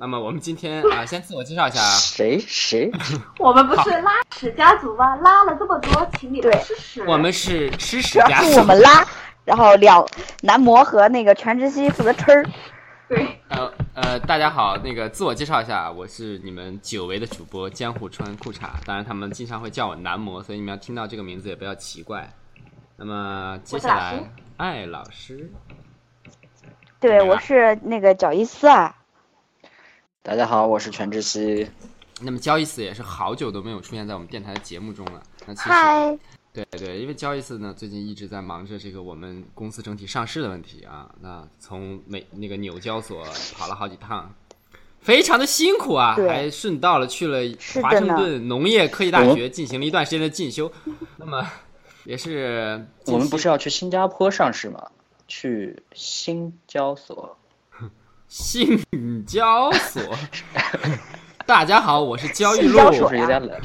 那么我们今天啊，先自我介绍一下啊，谁谁？我们不是拉屎家族吗？拉了这么多，请你对吃屎。我们是吃屎家族我。们拉，然后两男模和那个全知熙负责吃儿。对，呃呃，大家好，那个自我介绍一下，我是你们久违的主播江户川裤衩，当然他们经常会叫我男模，所以你们要听到这个名字也不要奇怪。那么接下来艾老师，对，我是那个脚伊斯啊。大家好，我是全智熙。那么交易斯也是好久都没有出现在我们电台的节目中了。那其实嗨，对对，因为交易斯呢，最近一直在忙着这个我们公司整体上市的问题啊。那从美那个纽交所跑了好几趟，非常的辛苦啊，还顺道了去了华盛顿农业科技大学进行了一段时间的进修。那么也是我们不是要去新加坡上市吗？去新交所。信交所。大家好，我是焦裕露，信交所是不是有点冷？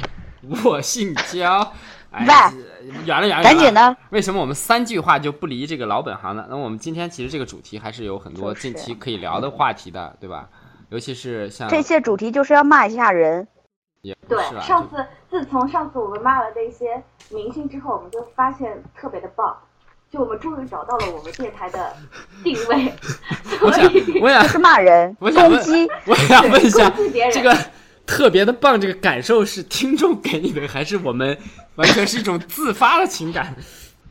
我姓焦。哎喂，远了远了，赶紧的，为什么我们三句话就不离这个老本行呢？那我们今天其实这个主题还是有很多就是近期可以聊的话题的，对吧？尤其是像这些主题就是要骂一下人。也不对上次自从上次我们骂了那些明星之后，我们就发现特别的棒，就我们终于找到了我们电台的定位，我想所以我想是骂人、我想问攻击，我想问一下这个特别的棒，这个感受是听众给你的，还是我们完全是一种自发的情感？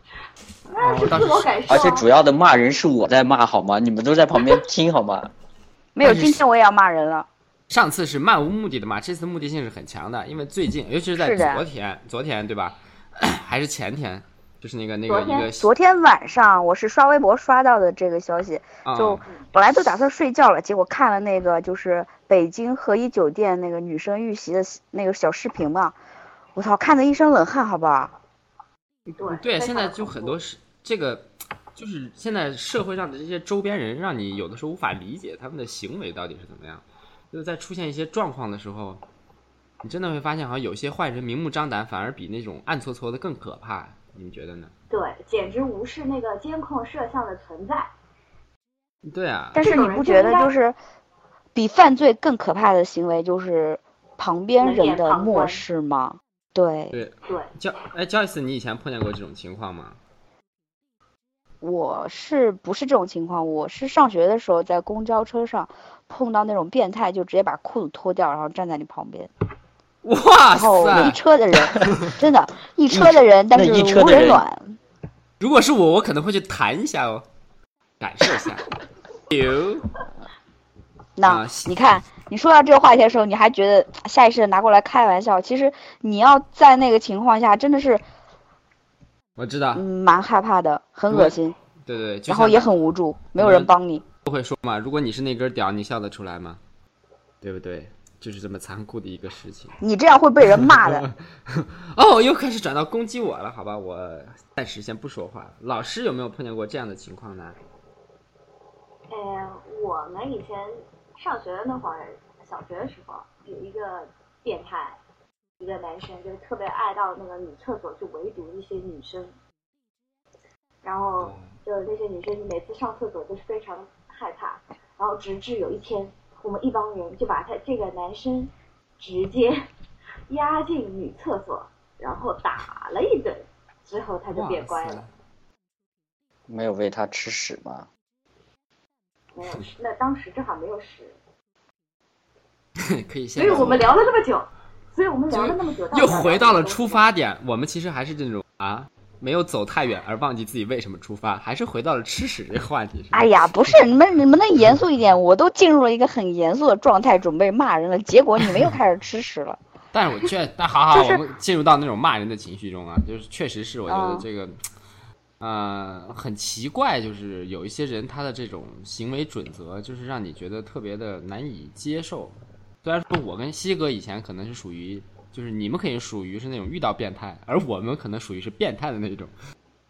那是自我感受啊。而且主要的骂人是我在骂，好吗？你们都在旁边听，好吗？没有，今天我也要骂人了。上次是漫无目的的骂，这次目的性是很强的，因为最近，尤其是在昨天，昨天对吧？还是前天，就是那个那个昨天一个昨天晚上我是刷微博刷到的这个消息，啊就本来都打算睡觉了，结果看了那个就是北京和颐酒店那个女生遇袭的那个小视频嘛，我操，看的一身冷汗，好不好？对对，现在就很多是这个，就是现在社会上的这些周边人，让你有的时候无法理解他们的行为到底是怎么样。就是在出现一些状况的时候，你真的会发现，好像有些坏人明目张胆，反而比那种暗搓搓的更可怕。你们觉得呢？对，简直无视那个监控摄像的存在。对啊，但是你不觉得就是比犯罪更可怕的行为就是旁边人的漠视吗？对，对，对，焦哎，焦一斯，你以前碰见过这种情况吗？我是不是这种情况？我是上学的时候在公交车上碰到那种变态，就直接把裤子脱掉，然后站在你旁边，哇然后一！车的人，真的，一车的人，但是无人人暖。如果是我，我可能会去弹一下哦，感受一下。有那、啊你看，你说到这个话题的时候，你还觉得下意识的拿过来开玩笑。其实你要在那个情况下，真的是我知道，嗯蛮害怕的，很恶心，对对对，然后也很无助，没有人帮你。不会说嘛，如果你是那根屌，你笑得出来吗？对不对？就是这么残酷的一个事情。你这样会被人骂的。哦，又开始转到攻击我了，好吧，我暂时先不说话。老师有没有碰见过这样的情况呢？呃，我们以前上学的那会儿，小学的时候，有一个变态，一个男生，就是特别爱到那个女厕所去围堵一些女生，然后就是那些女生每次上厕所都是非常害怕，然后直至有一天，我们一帮人就把他这个男生直接 押进女厕所，然后打了一顿，之后他就变乖了。没有喂他吃屎吗？没有，那当时正好没有屎。可以先。所以我们聊了那么久，所以我们聊了那么久，又回到了出发点。我们其实还是这种啊，没有走太远而忘记自己为什么出发，还是回到了吃屎这个话题。是吧哎呀，不是你们，你们能严肃一点？我都进入了一个很严肃的状态，准备骂人了，结果你们又开始吃屎了。但是我确，但好好，就是我们进入到那种骂人的情绪中啊，就是确实是我觉得嗯这个，呃，很奇怪，就是有一些人他的这种行为准则，就是让你觉得特别的难以接受。虽然说我跟西哥以前可能是属于就是你们可以属于是那种遇到变态，而我们可能属于是变态的那种。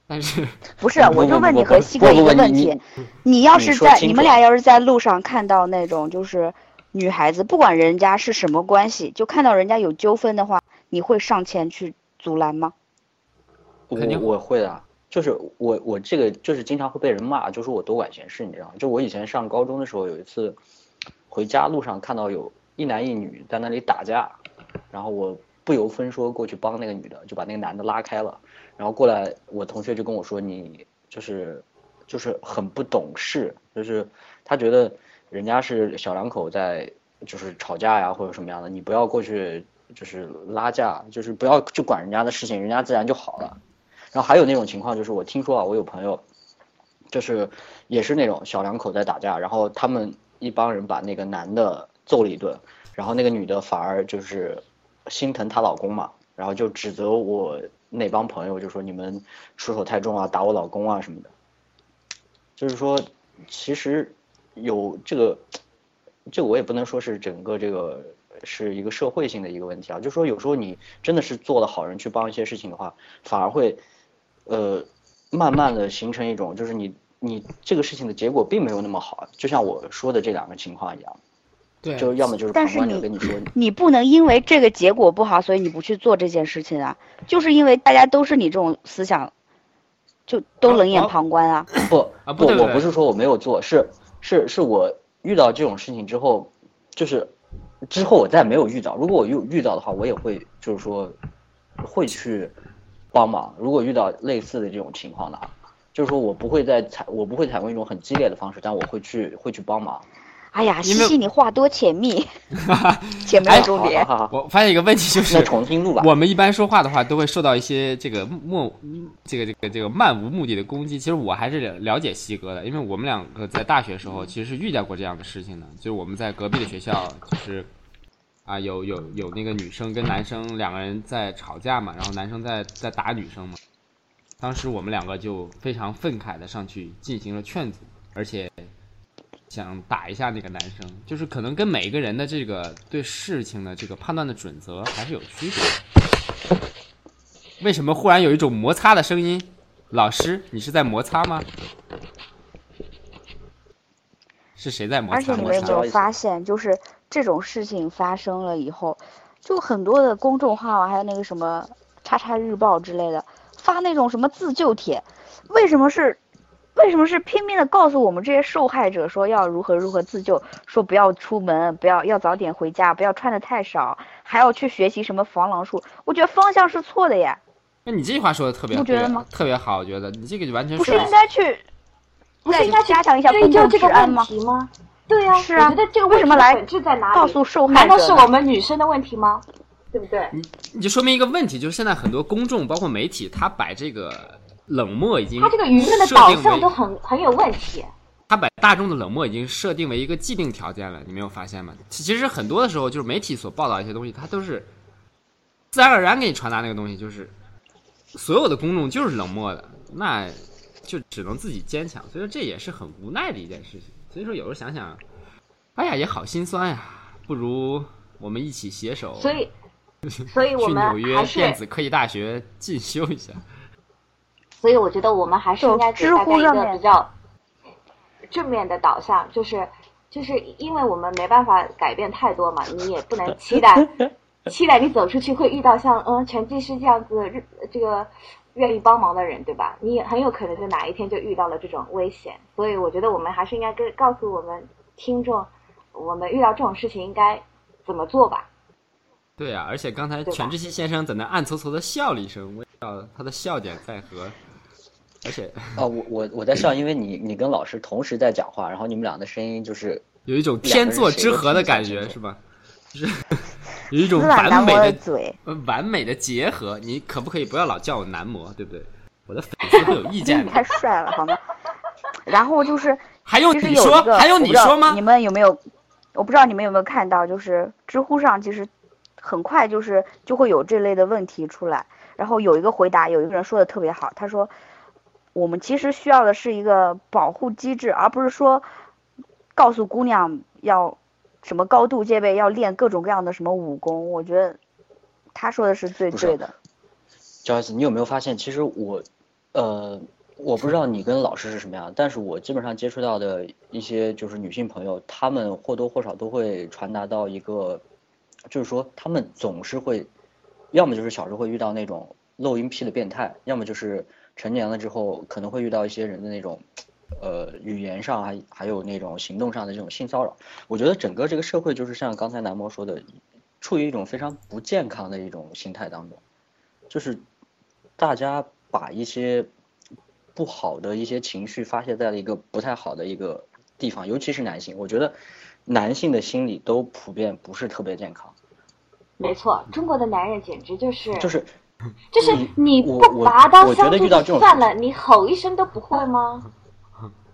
但是 不是，我就问你和西哥一个问题，你要是在你们俩要是在路上看到那种就是女孩子，不管人家是什么关系，就看到人家有纠纷的话，你会上前去阻拦吗？我肯定我会的，就是我我这个就是经常会被人骂，就说我多管闲事，你知道吗？就我以前上高中的时候，有一次回家路上看到有一男一女在那里打架，然后我不由分说过去帮那个女的，就把那个男的拉开了，然后过来我同学就跟我说你就是就是很不懂事，就是他觉得人家是小两口在就是吵架呀或者什么样的，你不要过去就是拉架，就是不要去管人家的事情，人家自然就好了。然后还有那种情况，就是我听说啊，我有朋友，就是也是那种小两口在打架，然后他们一帮人把那个男的揍了一顿，然后那个女的反而就是心疼她老公嘛，然后就指责我那帮朋友，就说你们出手太重啊，打我老公啊什么的。就是说，其实有这个，这我也不能说是整个这个是一个社会性的一个问题啊，就说有时候你真的是做了好人去帮一些事情的话，反而会，呃，慢慢的形成一种就是你你这个事情的结果并没有那么好，就像我说的这两个情况一样，对就要么就是旁但是你观者跟你说，你不能因为这个结果不好，所以你不去做这件事情啊，就是因为大家都是你这种思想，就都冷眼哦旁观啊。不不，啊不对不对我不是说我没有做，是是是我遇到这种事情之后，就是之后我再没有遇到。如果我有遇到的话，我也会就是说会去帮忙。如果遇到类似的这种情况的啊，就是说我不会再采我不会采用一种很激烈的方式，但我会去会去帮忙。哎呀，西西你话多且密，且没有重点。我发现一个问题就那是，重新录吧。我们一般说话的话都会受到一些这个莫这个这个这个漫无目的的攻击。其实我还是了了解西哥的，因为我们两个在大学时候其实是遇见过这样的事情的，就是我们在隔壁的学校，就是啊有有有那个女生跟男生两个人在吵架嘛，然后男生在在打女生嘛。当时我们两个就非常愤慨的上去进行了劝阻，而且想打一下那个男生，就是可能跟每一个人的这个对事情的这个判断的准则还是有区别的。为什么忽然有一种摩擦的声音？老师，你是在摩擦吗？是谁在摩擦而且你们有没有发现，就是这种事情发生了以后，就很多的公众号啊，还有那个什么叉叉日报之类的，发那种什么自救帖，为什么是？为什么是拼命的告诉我们这些受害者说要如何如何自救，说不要出门，不要要早点回家，不要穿的太少，还要去学习什么防狼术？我觉得方向是错的呀，那你这句话说的特别特别不觉得吗特别好，我觉得你这个就完全不是是应该去不是应该加强一下追公共究这个问治安吗？题吗？对呀、是啊我觉得这个问题的为什么来本质在哪里？告诉受害难道是我们女生的问题吗？对不对？你你就说明一个问题，就是现在很多公众包括媒体，他摆这个冷漠已经他这个舆论的导向都很很有问题。他把大众的冷漠已经设定为一个既定条件了，你没有发现吗？其其实很多的时候，就是媒体所报道一些东西，它都是自然而然给你传达那个东西，就是所有的公众就是冷漠的，那就只能自己坚强。所以说这也是很无奈的一件事情。所以说有时候想想，哎呀，也好心酸呀，不如我们一起携手，所以，所以我去纽约电子科技大学进修一下。所以我觉得我们还是应该给大家一个比较正面的导向，就是就是因为我们没办法改变太多嘛，你也不能 期待期待你走出去会遇到像嗯拳击师这样子这个愿意帮忙的人，对吧？你也很有可能就哪一天就遇到了这种危险，所以我觉得我们还是应该跟告诉我们听众，我们遇到这种事情应该怎么做吧。对啊、而且刚才全智熙先生在那暗搓搓的笑了一声，我也知道他的笑点在何。而且哦，我我我在笑，因为你你跟老师同时在讲话，然后你们俩的声音就是有一种天作之合的感觉，是吧？就是有一种完美的嘴。呃完美的结合。你可不可以不要老叫我男模，对不对？我的粉丝会有意见你。太帅了，好吗？然后就是，还用你说？有一个，还用你说吗你？们有没有？我不知道你们有没有看到，就是知乎上其实很快就是就会有这类的问题出来，然后有一个回答，有一个人说的特别好，他说我们其实需要的是一个保护机制，而不是说告诉姑娘要什么高度戒备，要练各种各样的什么武功。我觉得他说的是最对的。Joyce，，你有没有发现，其实我，呃，我不知道你跟老师是什么样，但是我基本上接触到的一些就是女性朋友，她们或多或少都会传达到一个，就是说她们总是会，要么就是小时候会遇到那种露阴癖的变态，要么就是成年了之后可能会遇到一些人的那种，呃，语言上还还有那种行动上的这种性骚扰。我觉得整个这个社会就是像刚才南模说的，处于一种非常不健康的一种心态当中，就是大家把一些不好的一些情绪发泄在了一个不太好的一个地方，尤其是男性，我觉得男性的心理都普遍不是特别健康，没错，中国的男人简直就是就是 就是你不拔刀相助就算了，你吼一声都不会吗？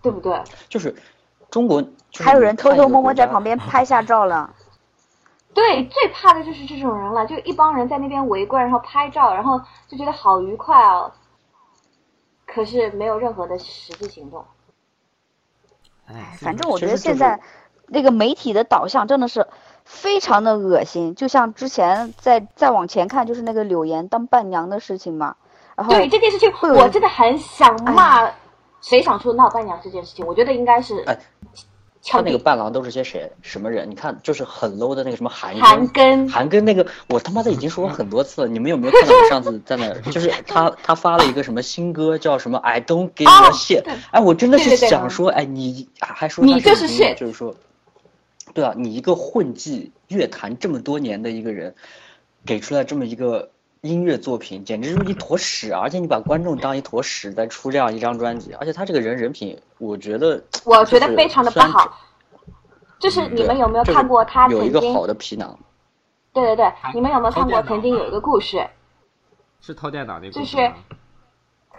对不对？就是中国，就是还有人偷偷摸摸在旁边 拍下照了。对，最怕的就是这种人了，就一帮人在那边围观，然后拍照，然后就觉得好愉快哦。可是没有任何的实际行动。哎，反正我觉得现在那个媒体的导向真的是非常的恶心，就像之前再再往前看，就是那个柳岩当伴娘的事情嘛。然后对这件事情，会我真的很想骂谁想出闹伴娘这件事情。我觉得应该是哎他那个伴郎都是些谁什么人？你看，就是很 low 的那个什么韩韩庚韩庚那个，我他妈的已经说过很多次了。你们有没有看到我上次在那？就是他他发了一个什么新歌，叫什么 I don't give 哦 a shit。对哎，我真的是对对对想说，哎，你还说你就是就是说，对啊，你一个混迹乐坛这么多年的一个人，给出来这么一个音乐作品，简直就是一坨屎！而且你把观众当一坨屎在出这样一张专辑，而且他这个人人品，我觉得 我觉得非常的不好。就是你们有没有看过他曾经？有一个好的皮囊？对对对，你们有没有看过曾经有一个故事？是偷电脑那个就是，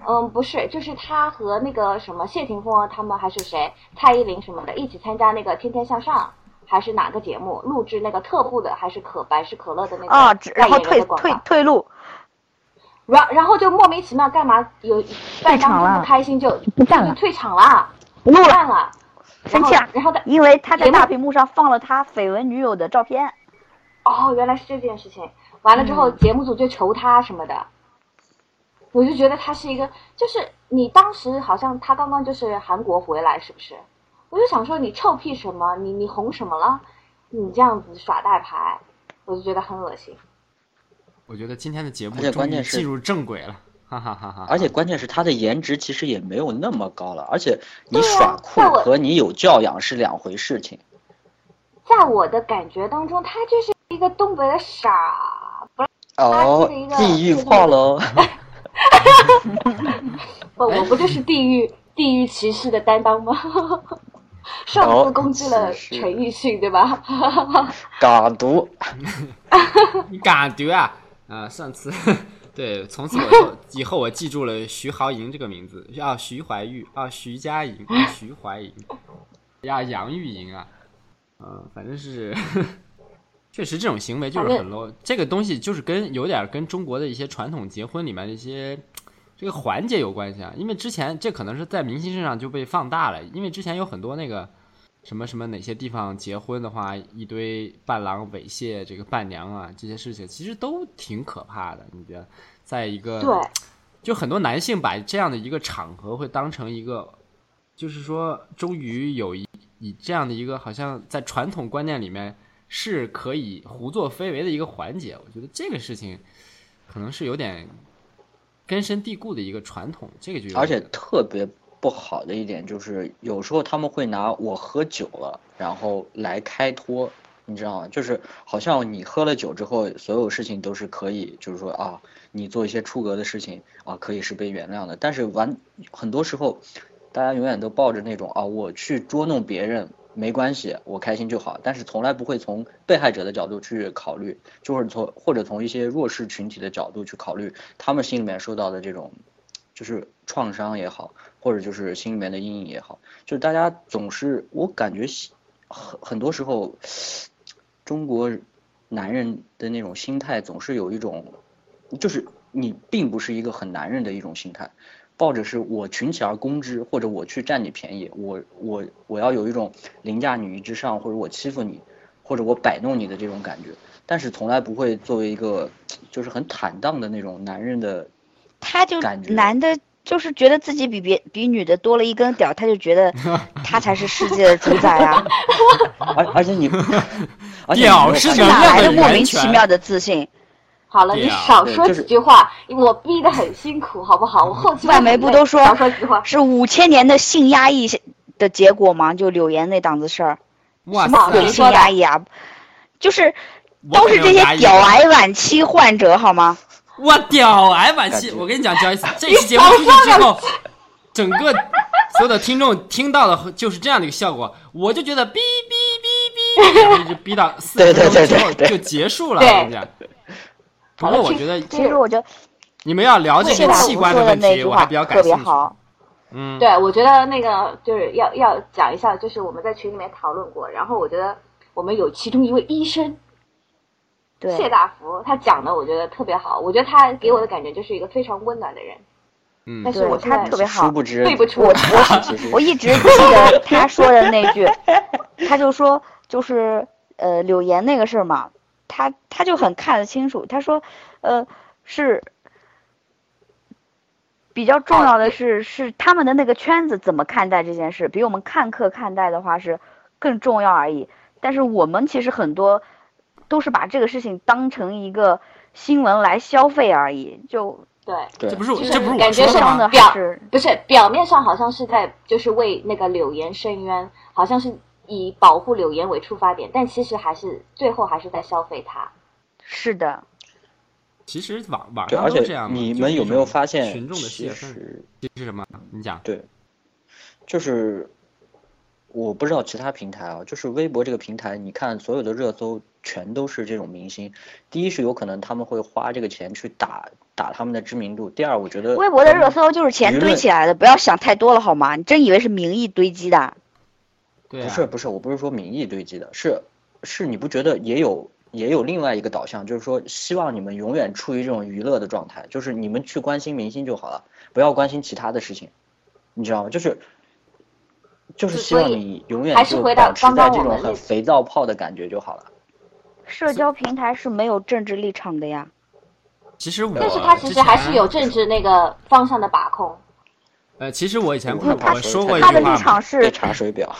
嗯，不是，就是他和那个什么谢霆锋他们还是谁，蔡依林什么的，一起参加那个《天天向上》还是哪个节目，录制那个特步的还是可百事可乐的那个啊，只代言人然后退退的广告，退路，然然后就莫名其妙干嘛有办当中场了不开心就不干了就退场了，不录了，干了，生气了，然后然后因为他在大屏幕上放了他绯闻女友的照片。哦，原来是这件事情。完了之后，节目组就求他什么的，我就觉得他是一个，就是你当时好像他刚刚就是韩国回来，是不是？我就想说你臭屁什么？你你红什么了？你这样子耍大牌，我就觉得很恶心。我觉得今天的节目而且终关键是于进入正轨了，哈哈哈哈！而且关键是他的颜值其实也没有那么高了，而且你耍酷和你有教养是两回事情。在我的感觉当中，他就是一个东北的傻，不哦地狱炮喽！不，我不就是地狱地狱骑士的担当吗？上哦次攻击了陈奕迅，对吧？港独，你敢丢啊？啊，上次对，从此我以后以后我记住了徐濠萦这个名字，啊，徐怀钰，啊，徐佳莹，啊徐怀莹，呀，杨钰莹啊，嗯，反正是，确实这种行为就是很 low。这个东西就是跟有点跟中国的一些传统结婚里面的一些这个环节有关系啊，因为之前这可能是在明星身上就被放大了，因为之前有很多那个。什么什么哪些地方结婚的话，一堆伴郎猥亵这个伴娘啊，这些事情其实都挺可怕的。你觉得，在一个对，就很多男性把这样的一个场合会当成一个，就是说，终于有一以这样的一个好像在传统观念里面是可以胡作非为的一个环节。我觉得这个事情可能是有点根深蒂固的一个传统，这个就而且特别不好的一点就是，有时候他们会拿我喝酒了，然后来开脱，你知道吗？就是好像你喝了酒之后，所有事情都是可以，就是说啊，你做一些出格的事情啊，可以是被原谅的。但是完很多时候，大家永远都抱着那种啊，我去捉弄别人没关系，我开心就好，但是从来不会从被害者的角度去考虑，就是从或者从一些弱势群体的角度去考虑他们心里面受到的这种。就是创伤也好，或者就是心里面的阴影也好，就是大家总是我感觉很很多时候，中国男人的那种心态总是有一种，就是你并不是一个很男人的一种心态，抱着是我群起而攻之，或者我去占你便宜，我我我要有一种凌驾你于之上，或者我欺负你，或者我摆弄你的这种感觉。但是从来不会作为一个就是很坦荡的那种男人的，他就感觉男的，就是觉得自己比别比女的多了一根屌，他就觉得他才是世界的主宰啊！而而且你，而且你 屌是哪来的莫名其妙的自信？好了，你少说几句话，我逼得很辛苦，好不好？我后期外媒不都说少说几句话？是五千年的性压抑的结果吗？就柳岩那档子事儿，哇什么性谁说的压抑啊，就是都是这些屌癌晚期患者好吗？我屌癌晚期，我跟你讲，Joyce，这期节目出去之后，整个所有的听众听到的就是这样的一个效果，我就觉得哔哔哔哔，然后一直逼到四十分钟对对对之后 就结束了。对我跟你讲，不过我觉得其实我觉得你们要聊这些谢大器官的福说的问题，那句话我还比较感特别兴趣。好。嗯，对，我觉得那个就是要要讲一下，就是我们在群里面讨论过，然后我觉得我们有其中一位医生对谢，大福，他讲的我觉得特别好，我觉得他给我的感觉就是一个非常温暖的人，嗯但是对我他特别好殊不知对不出我其实我一直 记得他说的那句，他就说就是呃柳岩那个事儿嘛，他他就很看得清楚，他说呃是比较重要的是是他们的那个圈子怎么看待这件事，比我们看客看待的话是更重要而已。但是我们其实很多都是把这个事情当成一个新闻来消费而已，就对，对这不是我这不是我感觉是说的？表不是表面上好像是在就是为那个柳岩伸冤，好像是以保护柳岩为出发点，但其实还是最后还是在消费他。是的，其实网网对，上而且都这样嘛。你们有没有发现，群众的其泄愤实是什么？你讲。对，就是我不知道其他平台啊，就是微博这个平台，你看所有的热搜全都是这种明星。第一是有可能他们会花这个钱去打打他们的知名度，第二我觉得微博的热搜就是钱堆起来的，不要想太多了好吗？你真以为是民意堆积的？对啊，不是不是，我不是说民意堆积的，是是你不觉得也有也有另外一个导向，就是说希望你们永远处于这种娱乐的状态，就是你们去关心明星就好了，不要关心其他的事情，你知道吗？就是就是希望你永远还是就回到刚保持在这种很肥皂泡的感觉就好了。社交平台是没有政治立场的呀。其实我但是他其实还是有政治那个方向的把控。呃，其实我以前我说过一句他的，立场是查水表，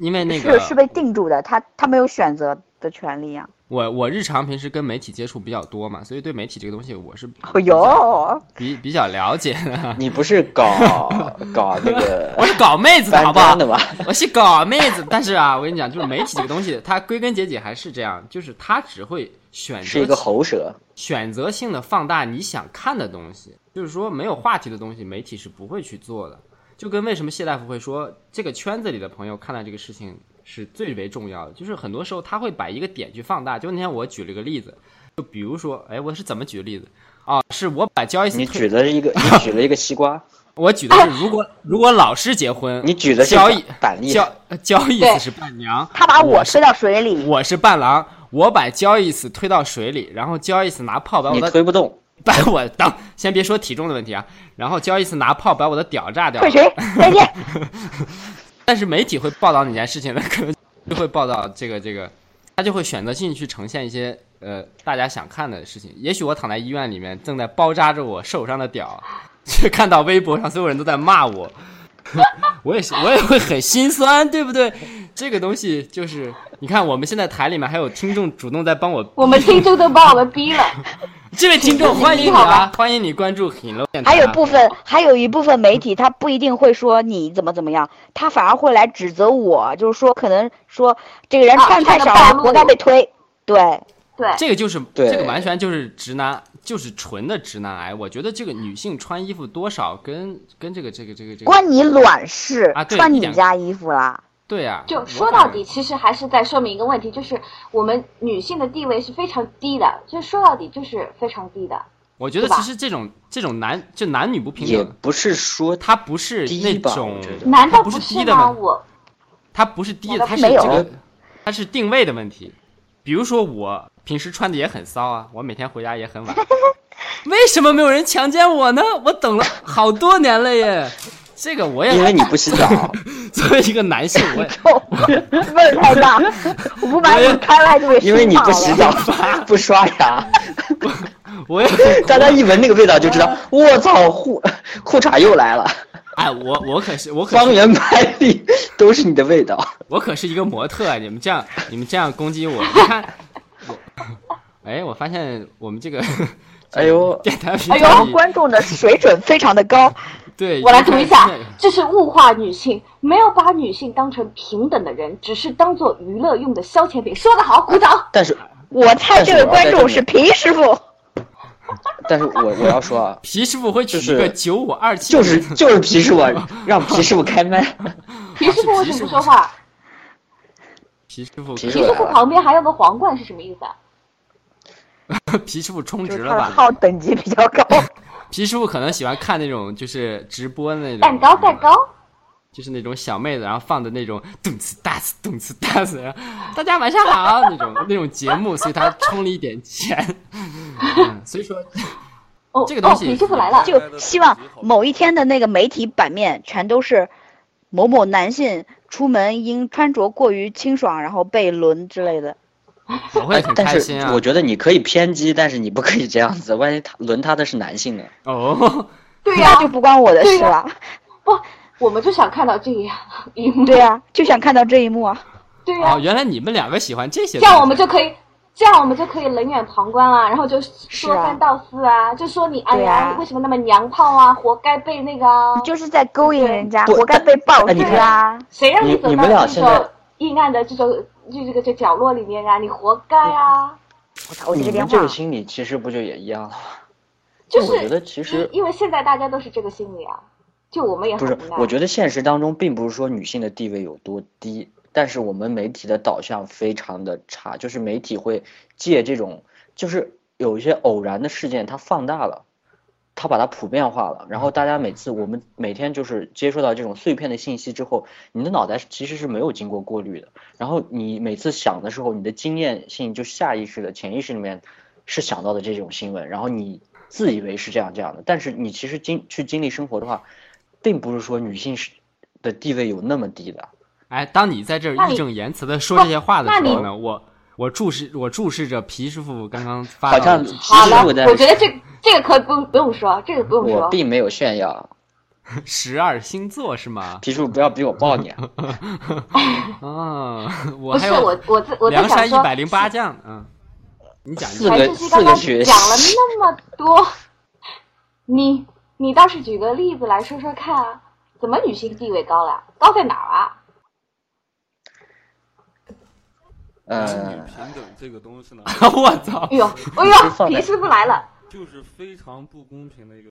因为那个是是被定住的，他他没有选择的权利啊。我我日常平时跟媒体接触比较多嘛，所以对媒体这个东西我是哦呦，比比较了解的。你不是搞 搞那个 我是搞妹子的好不好？我是搞妹子，但是啊，我跟你讲，就是媒体这个东西，它归根结底还是这样，就是它只会选择是一个喉舌，选择性的放大你想看的东西，就是说没有话题的东西，媒体是不会去做的。就跟为什么谢大夫会说这个圈子里的朋友看待这个事情是最为重要的，就是很多时候他会把一个点去放大。就那天我举了个例子，就比如说，哎，我是怎么举的例子？哦，是我把交易你举的是一个，你举了一个西瓜，我举的是如果如果老师结婚，你举的是交易板栗，交呃交易是伴娘，他把我推到水里，我是伴郎，我把交易斯推到水里，然后交易斯拿炮把我你推不动，把我当先别说体重的问题啊，然后交易次拿炮把我的屌炸掉退，群再见。但是媒体会报道哪件事情呢？可能就会报道这个这个，他就会选择性去呈现一些呃大家想看的事情。也许我躺在医院里面正在包扎着我受伤的屌，却看到微博上所有人都在骂我，我也我也会很心酸，对不对？这个东西就是你看我们现在台里面还有听众主动在帮我，我们听众都把我们逼了，这位听众欢迎你好啊吧，欢迎你关注 Hello 电台啊。还有部分，还有一部分媒体，他不一定会说你怎么怎么样，他反而会来指责我，就是说可能说这个人啊穿太少活该被推。对，对，这个就是对这个完全就是直男，就是纯的直男癌。我觉得这个女性穿衣服多少跟跟这个这个这个这个关你卵事啊，穿你家衣服啦。对呀、我就说到底，其实还是在说明一个问题，就是我们女性的地位是非常低的，就说到底就是非常低的。我觉得其实这种这种男就男女不平等也等，不是说他不是那种难道不是？低的吗我它不是低的，难道它是这个它是定位的问题。比如说我平时穿的也很骚啊，我每天回家也很晚，为什么没有人强奸我呢？我等了好多年了耶。这个我也因为你不洗澡。作为一个男性，我也 臭，味儿太大，我不把你开外就给因为你不洗澡 不刷牙，我也大家一闻那个味道就知道，我操，裤裤衩又来了，哎，我我可是我可是方圆百里都是你的味道。我可是一个模特，你们这样你们这样攻击我，你看我，哎，我发现我们这个哎呦，电台哎呦，观众的水准非常的高，对，我来读一下，这是物化女性，没有把女性当成平等的人，只是当做娱乐用的消遣品。说得好，鼓掌。但是我猜这位观众是皮师傅，但是我我要说啊，皮师傅会取就是一个九五二七，就是就是皮师傅，让皮师傅开麦。皮师傅为什么不说话？皮师傅，皮皮师傅旁边还有个皇冠是什么意思啊？皮师傅充值了吧？号等级比较高。皮师傅可能喜欢看那种就是直播的那种蛋糕，蛋糕。就是那种小妹子，然后放的那种动次打次动次打次，然后大家晚上好那种那种节目，所以他充了一点钱。嗯，所以说哦，这个东西哦，皮师傅来了。就希望某一天的那个媒体版面全都是某某男性出门因穿着过于清爽然后被轮之类的。我会很但是开心啊我。觉得你可以偏激，但是你不可以这样子，万一他轮他的是男性呢？哦，对呀、那就不关我的事了。不，我们就想看到这样一幕。对呀、就想看到这一幕啊。对呀、哦，原来你们两个喜欢这些。这样我们就可以，这样我们就可以冷眼旁观啊，然后就说啊三道四啊，就说你哎呀，为什么那么娘炮啊，活该被那个啊，就是在勾引人家，活该被暴哎你治啊！谁让走你你们到这种阴暗的这种就这个这角落里面啊，你活该啊！我操，我这你个电话们这个心理其实不就也一样了吗？就是我觉得其实因因为现在大家都是这个心理啊，就我们也不是我觉得现实当中并不是说女性的地位有多低，但是我们媒体的导向非常的差，就是媒体会借这种，就是有一些偶然的事件，它放大了，它把它普遍化了，然后大家每次我们每天就是接触到这种碎片的信息之后，你的脑袋其实是没有经过过滤的，然后你每次想的时候，你的经验性就下意识的、潜意识里面是想到的这种新闻，然后你自以为是这样这样的，但是你其实经去经历生活的话，并不是说女性是的地位有那么低的。哎，当你在这义正言辞的说这些话的时候呢，我我注视我注视着皮师傅刚刚发好像到的好了，我觉得这这个可以不用不用说，这个不用我说。并没有炫耀，十二星座是吗？皮叔不要逼我抱你啊！啊，我不是还有我我在我在梁想说，山一百零八将，嗯，你讲四你柴个四智希刚刚个学讲了那么多，你你倒是举个例子来说说看啊，怎么女性地位高了？高在哪儿啊？呃，平等这个东西呢，我操哎，呦哎呦，皮师傅来了，就是非常不公平的一个。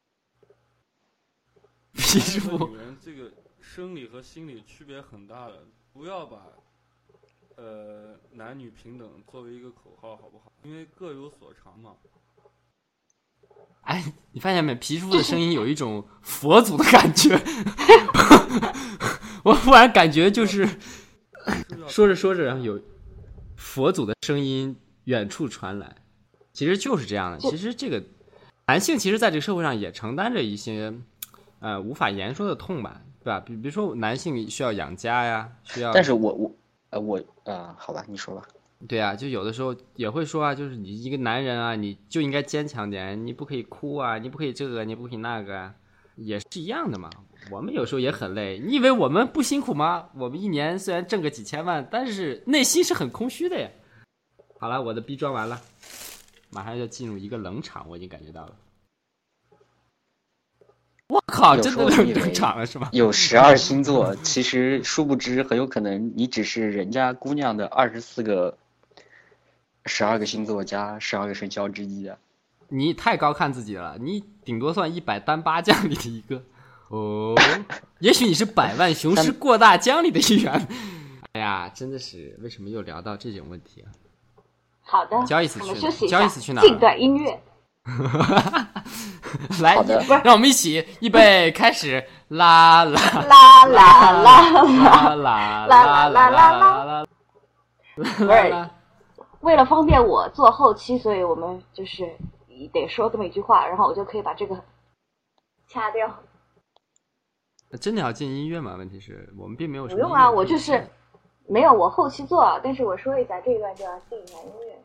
皮师傅女人这个生理和心理区别很大的，不要把呃男女平等作为一个口号，好不好？因为各有所长嘛。哎，你发现没？皮师傅的声音有一种佛祖的感觉，我忽然感觉就是说着说着，然后有佛祖的声音远处传来，其实就是这样的。其实这个男性其实在这个社会上也承担着一些呃无法言说的痛吧，对吧？比比如说男性需要养家呀，需要，但是我我呃我呃，好吧，你说吧。对啊，就有的时候也会说啊，就是你一个男人啊，你就应该坚强点，你不可以哭啊，你不可以这个，你不可以那个啊，也是一样的嘛。我们有时候也很累，你以为我们不辛苦吗？我们一年虽然挣个几千万，但是内心是很空虚的呀。好了，我的逼装完了，马上要进入一个冷场，我已经感觉到了。我靠，真的冷冷场了是吧？有十二星座，其实殊不知很有可能你只是人家姑娘的二十四个、十二个星座加十二个生肖之一啊。你太高看自己了，你顶多算一百单八将里的一个哦，也许你是百万雄师过大江里的一员。哎呀，真的是，为什么又聊到这种问题啊？好的，交易死我们去休息一下交易死去哪儿了进段音乐。来让我们一起预备开始，啦啦啦啦啦啦！啦啦啦啦啦啦啦不是为了方便我做后期，所以我们就是得说这么一句话，然后我就可以把这个掐掉。真的要进音乐吗？问题是我们并没有什么不用啊，我就是没有，我后期做，但是我说一下这一段就要进一下音乐。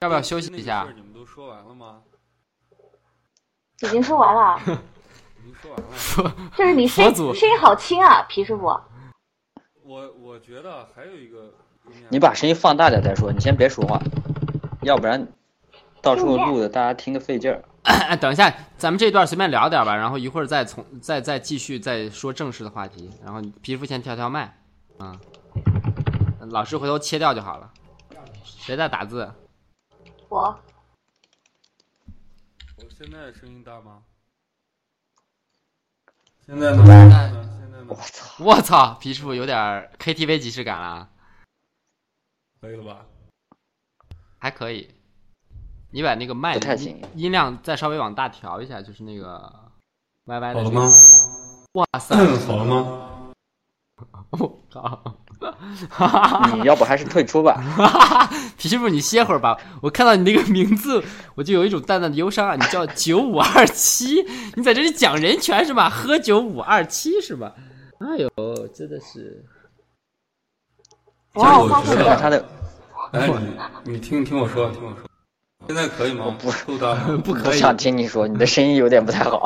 要不要休息一下？你们都说完了吗？已经说完了，已经说完了。就是你声音声音好轻啊，皮师傅。我我觉得还有一个，你把声音放大点再说，你先别说话，要不然到时候录的大家听的费劲儿。哎，等一下，咱们这段随便聊点吧，然后一会儿再从再再继续再说正式的话题。然后皮肤先调调麦，啊、老师回头切掉就好了。谁在打字？我我现在声音大吗？现在呢？现在呢？现在呢？我操，皮师傅有点 KTV 即视感了啊，可以了吧？还可以。你把那个麦音不太行音量再稍微往大调一下，就是那个声音。好了吗？哇塞！好了吗？我靠！你要不还是退出吧？皮师傅，你歇会儿吧。我看到你那个名字，我就有一种淡淡的忧伤啊。你叫九五二七，你在这里讲人权是吧？喝酒五二七是吧？哎呦，真的是。哇，我发现得他的哎，你你听听我说，听我说，现在可以吗？不？不可以，不想听你说，你的声音有点不太好。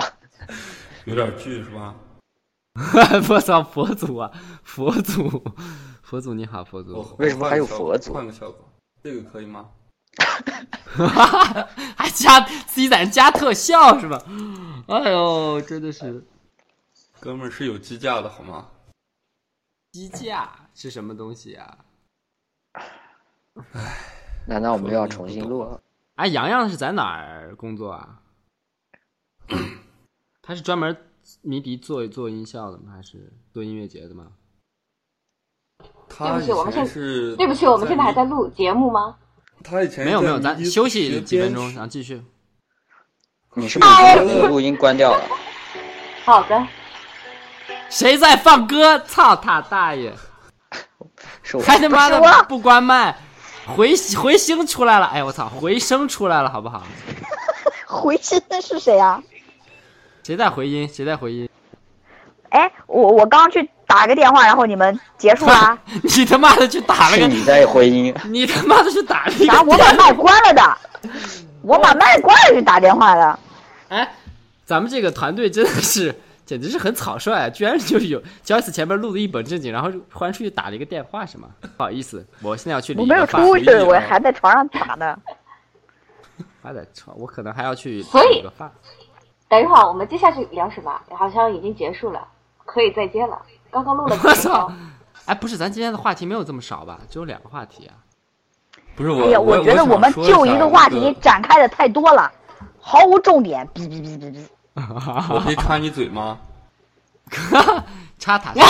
有点剧是吧？我操，佛祖啊，佛祖，佛祖你好，佛我祖，为什么还有佛祖换个效果，这个可以吗？还加自己在那加特效是吧？哎呦，真的是哥们儿是有机架的好吗？机架是什么东西啊？难道我们又要重新录了？哎，洋洋是在哪儿工作啊？他是专门迷笛做做音效的吗？还是做音乐节的吗？他对不起我们现在是对不起，我们现在还在录节目吗？他以前没有没有，咱休息几分钟，然后继续。你是不是把录音关掉了？好的，谁在放歌？操他大爷！还他妈的不关麦，回回声出来了！哎呀，我操，回声出来了，好不好？回声的是谁啊？谁在回音？谁在回音？哎，我我刚去打个电话，然后你们结束啦？你他妈的去打了个，是你在回音，你他妈的去打了一啥？我把麦关了的，我把麦关了去打电话的。哎，咱们这个团队真的是，简直是很草率啊！居然就是有焦斯前面录的一本正经，然后忽然出去打了一个电话，是吗？不好意思，我现在要去理我没有出去，我还在床上打呢。还在床，我可能还要去所以理个发。等一会儿我们接下去聊什么？好像已经结束了，可以再见了。刚刚录了我操，！哎，不是，咱今天的话题没有这么少吧？只有两个话题啊。不是我，哎呀，我觉得我们就一个话题展开的太多了，毫无重点。哔哔哔哔哔。我可以 插你嘴吗？插他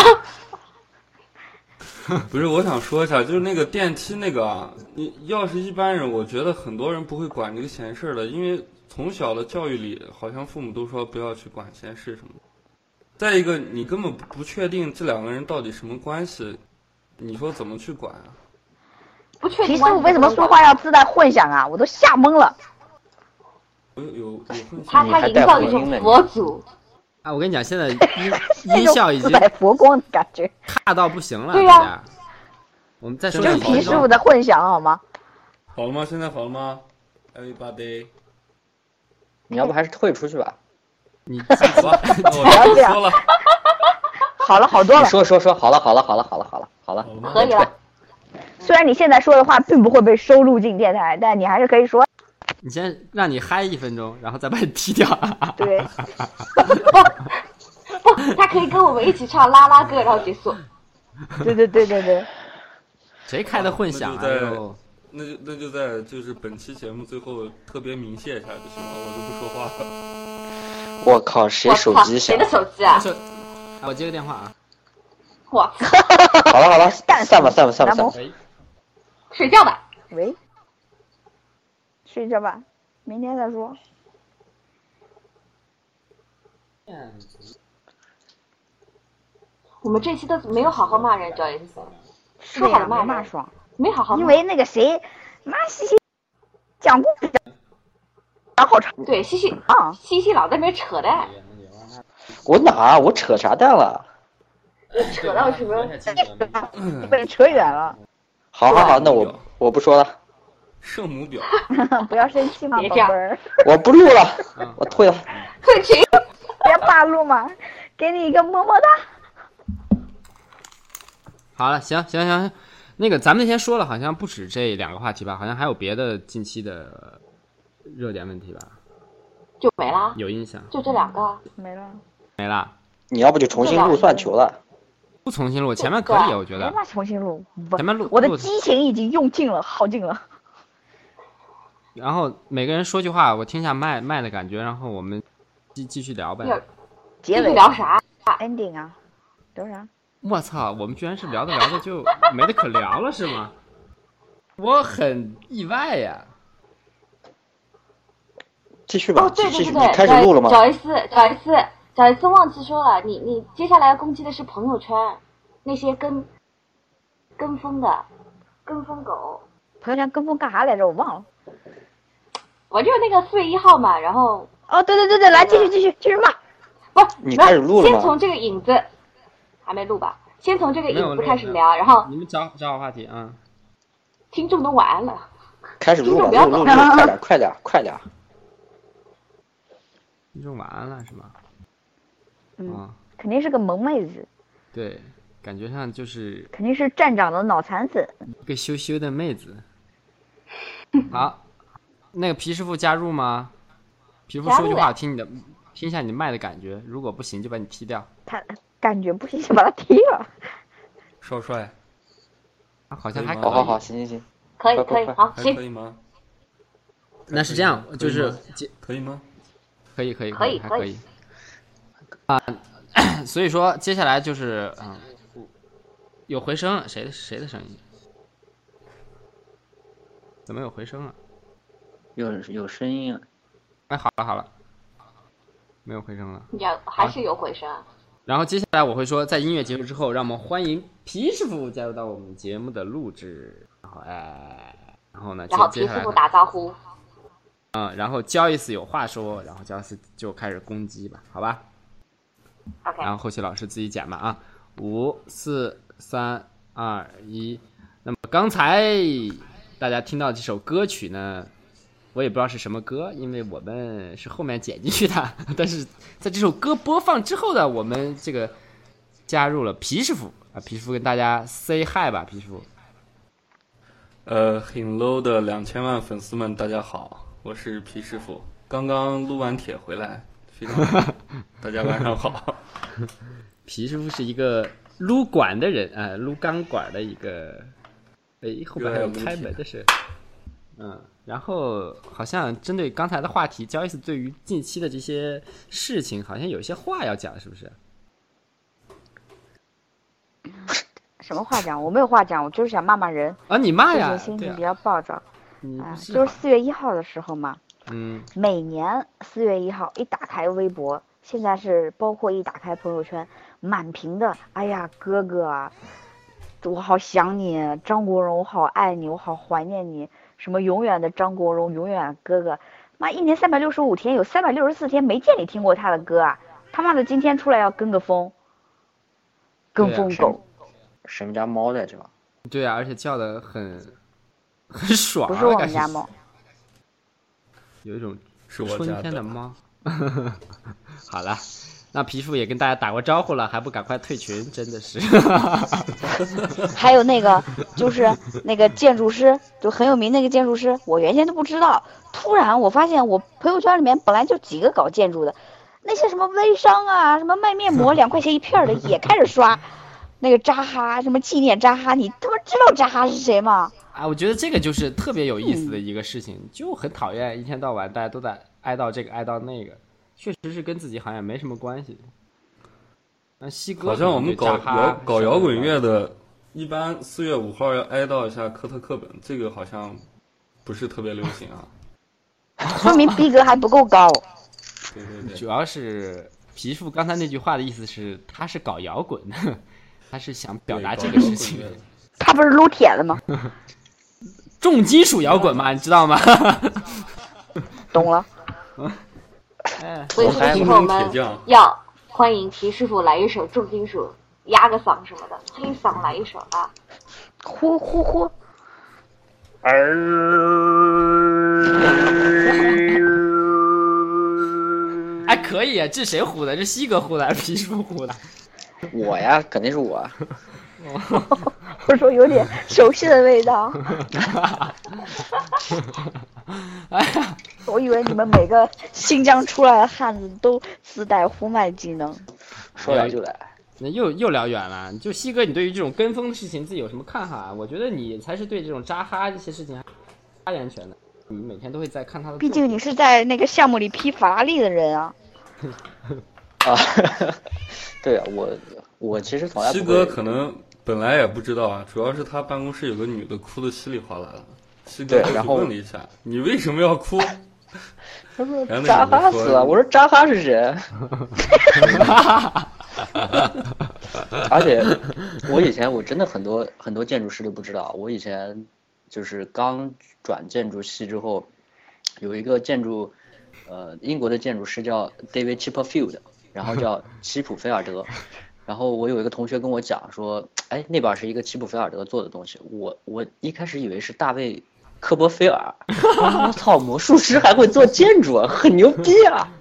不是，我想说一下，就是那个电梯那个啊，你要是一般人，我觉得很多人不会管这个闲事儿的，因为从小的教育里，好像父母都说不要去管闲事什么的。再一个，你根本不确定这两个人到底什么关系，你说怎么去管啊？不确定皮师傅为什么说话要自带混响啊？我都吓懵了。有有有他他？营造一种佛祖，啊！我跟你讲，现在音音效已经自带佛光的感觉，差到不行了，对呀。我们再说就是皮师傅的混响好吗？好了吗？现在好了吗？Everybody，你要不还是退出去吧？你好吧，那我不了，好了好多了。说说说，好了好了好了好了好了好了，可以了。虽然你现在说的话并不会被收录进电台，但你还是可以说。你先让你嗨一分钟，然后再把你踢掉。对，不，他可以跟我们一起唱啦啦歌，然后结束。对对对对对。谁开的混响啊？那就那就在就是本期节目最后特别鸣谢一下就行了，我就不说话了。我靠，谁，手机响谁的？手机啊？啊我接个电话啊。我操，好了好了，散吧散吧散吧散吧。喂，睡觉吧。喂，睡着吧，明天再说。我们这期都没有好好骂人，赵一思，是呀，没说好了骂，骂爽，没好好骂。因为那个谁，妈西西讲故事讲讲好长对西西啊。西西老在那边扯淡，我哪我扯啥淡了？扯到什么？你被扯远了，好好好，那我我不说了，圣母婊，不要生气嘛，别这样宝贝儿，我不录了嗯，我退了。退群。别霸路嘛，给你一个么么哒。好了，行行行，那个咱们那天说了，好像不止这两个话题吧？好像还有别的近期的热点问题吧？就没啦，有印象？就这两个。没了，没啦，你要不就重新录算球了。不重新录，前面可以，我觉得没嘛重新录，前面录我的激情已经用尽了，耗尽了。然后每个人说句话，我听一下麦麦的感觉，然后我们继继续聊呗。继续结尾聊啥？ending 啊，聊啥？我操，我们居然是聊着聊着就没得可聊了，是吗？我很意外呀。继续吧，哦，对，对对对，开始录了吗？小 S，小 S，小 S 忘记说了，你你接下来要攻击的是朋友圈那些跟跟风的跟风狗。朋友圈跟风干啥来着？我忘了。我就是那个四月一号嘛，然后哦，对对对对，来继续继续继续骂。不，你开始录了吗先从这个影子还没录吧？先从这个影子开始聊，然后你们找找好话题啊。听众都晚安了。开始录了，听众不要录录录，快点快点快点！听众晚安了是吗？嗯，啊，肯定是个萌妹子，对，感觉上就是肯定是站长的脑残粉。一个羞羞的妹子。好，那个皮师傅加入吗？皮师傅加入呀说句话，听你的，听一下你麦的感觉，如果不行就把你踢掉。他感觉不行就把他踢了。少帅他好像还可以。好好好，行行行，可以可以，好行可，以吗？那是这样，就是接可以吗？可以可以可以可以还可以啊。所以说接下来就是嗯，有回声，谁的谁的声音？怎么有回声啊？有有声音了。哎，好了好了，没有回声了。有还是有回声。然后接下来我会说，在音乐结束之后，让我们欢迎皮师傅加入到我们节目的录制。然后哎，然后呢，然后接接下来皮师傅打招呼，嗯，然后 Joyce 有话说，然后 Joyce 就开始攻击吧，好吧？OK，然后后期老师自己剪吧啊，五四三二一。那么刚才大家听到这首歌曲呢，我也不知道是什么歌，因为我们是后面剪进去的。但是在这首歌播放之后呢，我们这个加入了皮师傅啊，皮师傅跟大家 say hi 吧，皮师傅。呃，很 low 的两千万粉丝们，大家好，我是皮师傅，刚刚撸完铁回来，非常好，大家晚上好。皮师傅是一个撸管的人啊、撸钢管的一个，哎，后面还有开门的声。嗯，然后好像针对刚才的话题，Joyce 对于近期的这些事情，好像有一些话要讲，是不是？什么话讲？我没有话讲，我就是想骂骂人。啊，你骂呀，心情比，较暴躁。啊，就是四月一号的时候嘛，嗯。每年四月一号一打开微博，现在是包括一打开朋友圈，满屏的，哎呀，哥哥啊，我好想你，张国荣，我好爱你，我好怀念你，什么永远的张国荣，永远哥哥，妈，一年三百六十五天，有三百六十四天没见你听过他的歌啊，他妈的今天出来要跟个风，跟风狗，谁们家猫在这？对啊，而且叫的很很爽、啊，不是我们家猫，有一种我家春天的的，猫。好了，那皮肤也跟大家打过招呼了，还不赶快退群，真的是。还有那个就是那个建筑师，就很有名那个建筑师，我原先都不知道，突然我发现我朋友圈里面本来就几个搞建筑的，那些什么微商啊，什么卖面膜 两块钱一片儿的也开始刷，那个扎哈什么纪念扎哈，你他妈知道扎哈是谁吗？啊，我觉得这个就是特别有意思的一个事情，就很讨厌一天到晚大家都在哀悼这个哀悼那个，确实是跟自己好像没什么关系。那西哥好像我们搞摇搞摇滚乐的，一般四月五号要哀悼一下科特·克本，这个好像不是特别流行啊。说明逼格还不够高。对对对，主要是皮肤刚才那句话的意思是他是搞摇滚的，他是想表达这个事情 他不是撸铁的吗？重金属摇滚嘛，你知道吗？懂了。哎，所以这个时候我们要欢迎皮师傅来一首重金属，压个嗓什么的，黑嗓来一首啊。呼呼呼，哎，可以啊，这谁呼的？这西哥呼的还是皮叔呼的？我呀，肯定是我。我说有点熟悉的味道。哎呀，我以为你们每个新疆出来的汉子都自带呼麦技能。说来就来。那又又聊远了。就西哥，你对于这种跟风的事情自己有什么看法啊？我觉得你才是对这种扎哈这些事情发言权的。你每天都会在看他的，毕竟你是在那个项目里批法拉利的人啊。啊，对啊，我我其实从来西哥可能本来也不知道啊，主要是他办公室有个女的哭的稀里哗啦的。西哥就对 然后问了一下：“你为什么要哭？他说扎哈死了，我说扎哈是谁？而且我以前我真的很多很多建筑师都不知道，我以前就是刚转建筑系之后，有一个建筑，呃，英国的建筑师叫 David Chipperfield，然后叫齐普菲尔德，然后我有一个同学跟我讲说，哎，那边是一个齐普菲尔德做的东西，我我一开始以为是大卫科波菲尔，我操，魔术师还会做建筑啊，很牛逼啊！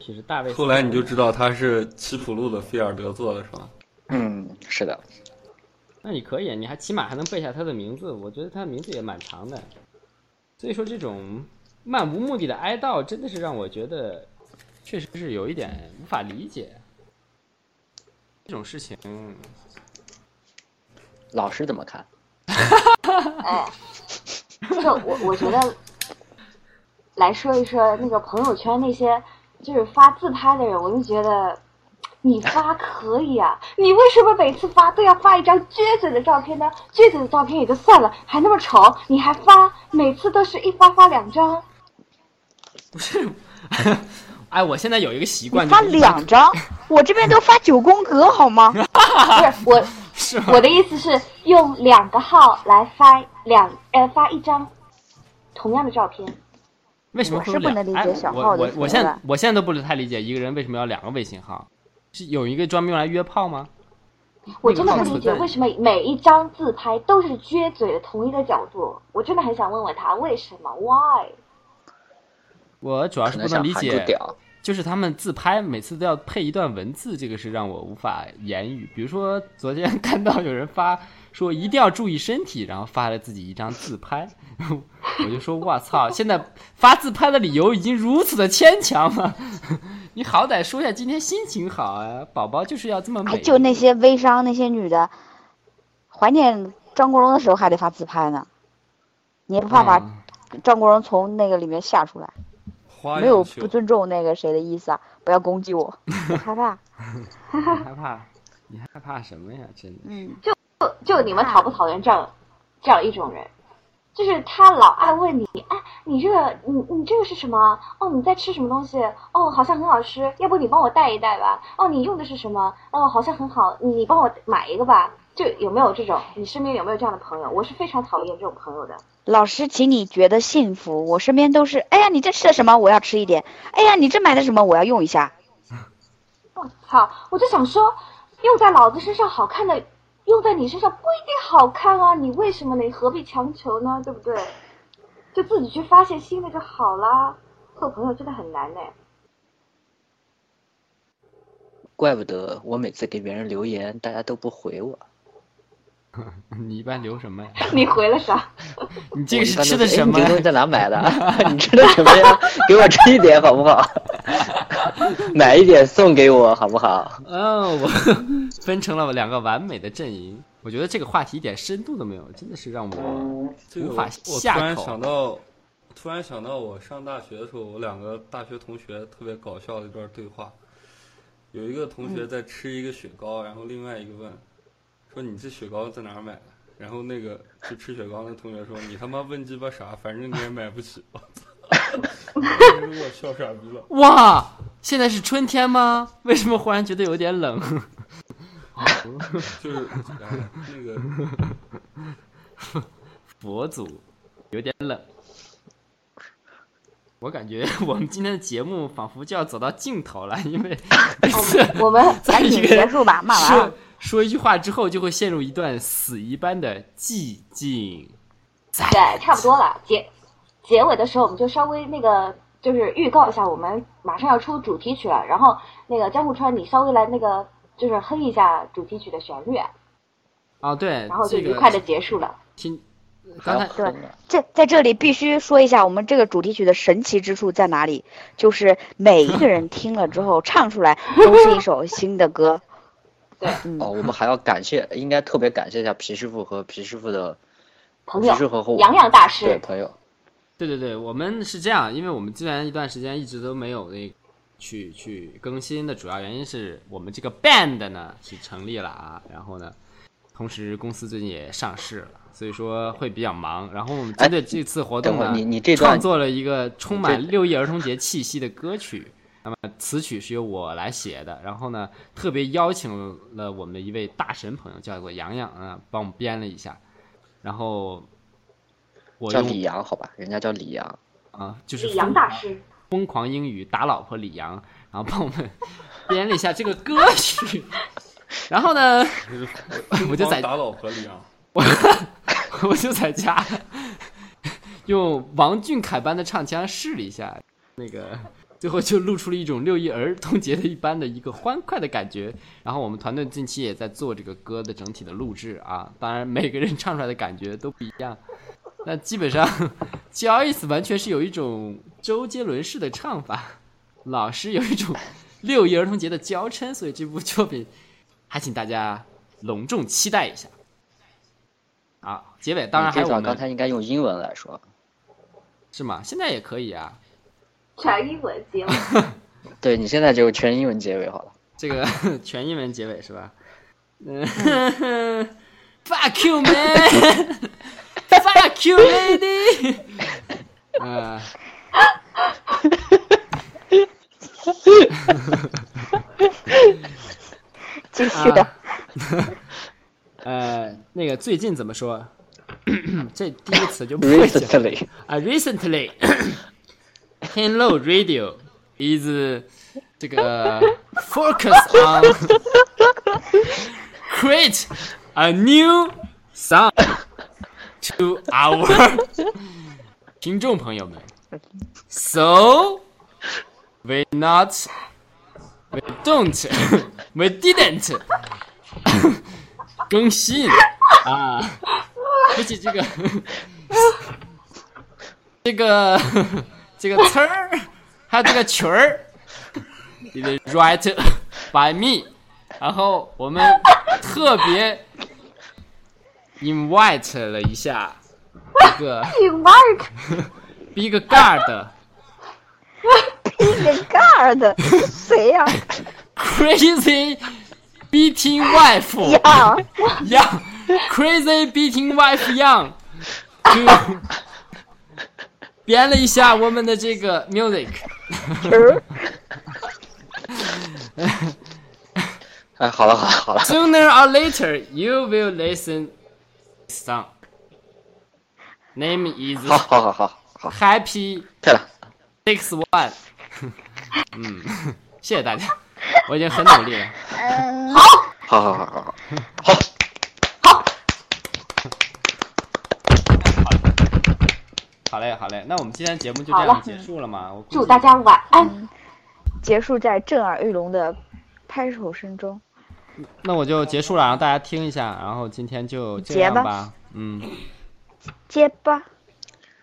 其实大卫。后来你就知道他是齐普路的菲尔德做的是吧？嗯，是的，那你可以，你还起码还能背下他的名字，我觉得他的名字也蛮长的。所以说，这种漫无目的的哀悼，真的是让我觉得，确实是有一点无法理解。这种事情，老师怎么看？哎 就我我觉得，来说一说那个朋友圈那些就是发自拍的人，我就觉得你发可以啊，你为什么每次发都要发一张撅嘴的照片呢？撅嘴的照片也就算了，还那么丑，你还发，每次都是一发发两张。不是，哎，我现在有一个习惯，发两张，我这边都发九宫格好吗？不是我，是吗我的意思是用两个号来发两呃发一张同样的照片。为什么是不能理解小号的行我我现在我现在都不是太理解一个人为什么要两个微信号，是有一个专门用来约炮吗？我真的不理解为什么每一张自拍都是撅嘴的同一个角度，我真的很想问问他为什么，why？我主要是不能理解，屌。就是他们自拍每次都要配一段文字，这个是让我无法言语。比如说昨天看到有人发说一定要注意身体，然后发了自己一张自拍，我就说我操，现在发自拍的理由已经如此的牵强了，你好歹说一下今天心情好啊，宝宝就是要这么美。哎，就那些微商那些女的，怀念张国荣的时候还得发自拍呢，你也不怕把嗯张国荣从那个里面吓出来？花没有不尊重那个谁的意思啊！不要攻击我，我害怕。你害怕？你害怕什么呀？真的。嗯，就就你们讨不讨厌这样这样一种人？就是他老爱问你，哎，你这个你你这个是什么？哦，你在吃什么东西？哦，好像很好吃，要不你帮我带一带吧？哦，你用的是什么？哦，好像很好，你你帮我买一个吧？就有没有这种？你身边有没有这样的朋友？我是非常讨厌这种朋友的。老师，请你觉得幸福。我身边都是，哎呀，你这吃的什么？我要吃一点。哎呀，你这买的什么？我要用一下。我操！我就想说，用在老子身上好看的，用在你身上不一定好看啊！你为什么呢？你何必强求呢？对不对？就自己去发现新的就好啦。做朋友真的很难呢。怪不得我每次给别人留言，大家都不回我。你一般留什么呀？你回了啥？你这个是吃的什么哎你这东西在哪买的？你吃的什么呀？给我吃一点好不好？买一点送给我好不好？哦，我分成了两个完美的阵营。我觉得这个话题一点深度都没有，真的是让我这个我无法我突然想到，突然想到我上大学的时候，我两个大学同学特别搞笑的一段对话。有一个同学在吃一个雪糕，然后另外一个问说：“你这雪糕在哪儿买的？”然后那个就吃雪糕的同学说：“你他妈问鸡巴啥？反正你也买不起。” 我操！给我笑傻逼了。哇，现在是春天吗？为什么忽然觉得有点冷？就是、哎、那个 佛祖有点冷。我感觉我们今天的节目仿佛就要走到尽头了，因为每次我们在赶紧结束吧，骂完了。说一句话之后，就会陷入一段死一般的寂静。对，差不多了。结结尾的时候，我们就稍微那个，就是预告一下，我们马上要出主题曲了。然后那个江户川，你稍微来那个，就是哼一下主题曲的旋律，啊，对，然后就愉快的结束了。听，刚才对这在这里必须说一下，我们这个主题曲的神奇之处在哪里？就是每一个人听了之后唱出来都是一首新的歌。对，嗯哦，我们还要感谢，应该特别感谢一下皮师傅和皮师傅的朋友皮师傅和我洋洋大对师，朋友，对对对，我们是这样，因为我们之前一段时间一直都没有那个去去更新的主要原因是我们这个 band 呢是成立了啊，然后呢，同时公司最近也上市了，所以说会比较忙。然后我们针对这次活动呢，等会儿你你这段创作了一个充满六一儿童节气息的歌曲。那么词曲是由我来写的，然后呢，特别邀请了我们的一位大神朋友，叫做洋洋啊，帮我们编了一下。然后我叫李阳，好吧，人家叫李阳。啊，就是李阳大师。疯狂英语打老婆李阳，然后帮我们编了一下这个歌曲。然后呢，我就在打老婆李阳，我，我就在家用王俊凯般的唱腔试了一下，那个最后就露出了一种六一儿童节的一般的一个欢快的感觉。然后我们团队近期也在做这个歌的整体的录制啊，当然每个人唱出来的感觉都不一样。那基本上 Joyce 完全是有一种周杰伦式的唱法，老师有一种六一儿童节的娇嗔，所以这部作品还请大家隆重期待一下。啊，结尾当然还有我们刚才应该用英文来说。是吗？现在也可以啊。全英文结尾，对你现在就全英文结尾好了。这个 全英文结尾是吧？嗯，Fuck you man，Fuck you lady，呃，继续的。呃，那个最近怎么说？这第一个词就不会讲 Recently，啊。Recently, Hello Radio is 这个 focus on create a new song to our 听众朋友们。So we not we don't we didn't 更新啊，估计这个这个 这个词儿，还有这个曲儿，is write by me，然后我们特别 invite 了一下一个 Mark Big Guard 一个盖儿的谁呀、Crazy Beating wife，Young，Young，Crazy Beating Wife Young 就编了一下我们的这个 music。儿哎，好了好了好了，Sooner or later, you will listen this song. Name is 好好好好好，Happy 漂亮。Six One。嗯，谢谢大家，我已经很努力了。嗯，好好好好好，好，好嘞，好嘞，那我们今天节目就这样结束了吗？我祝大家晚安。结束在震耳欲聋的拍手声中。那我就结束了，让大家听一下，然后今天就这样吧。嗯。结吧。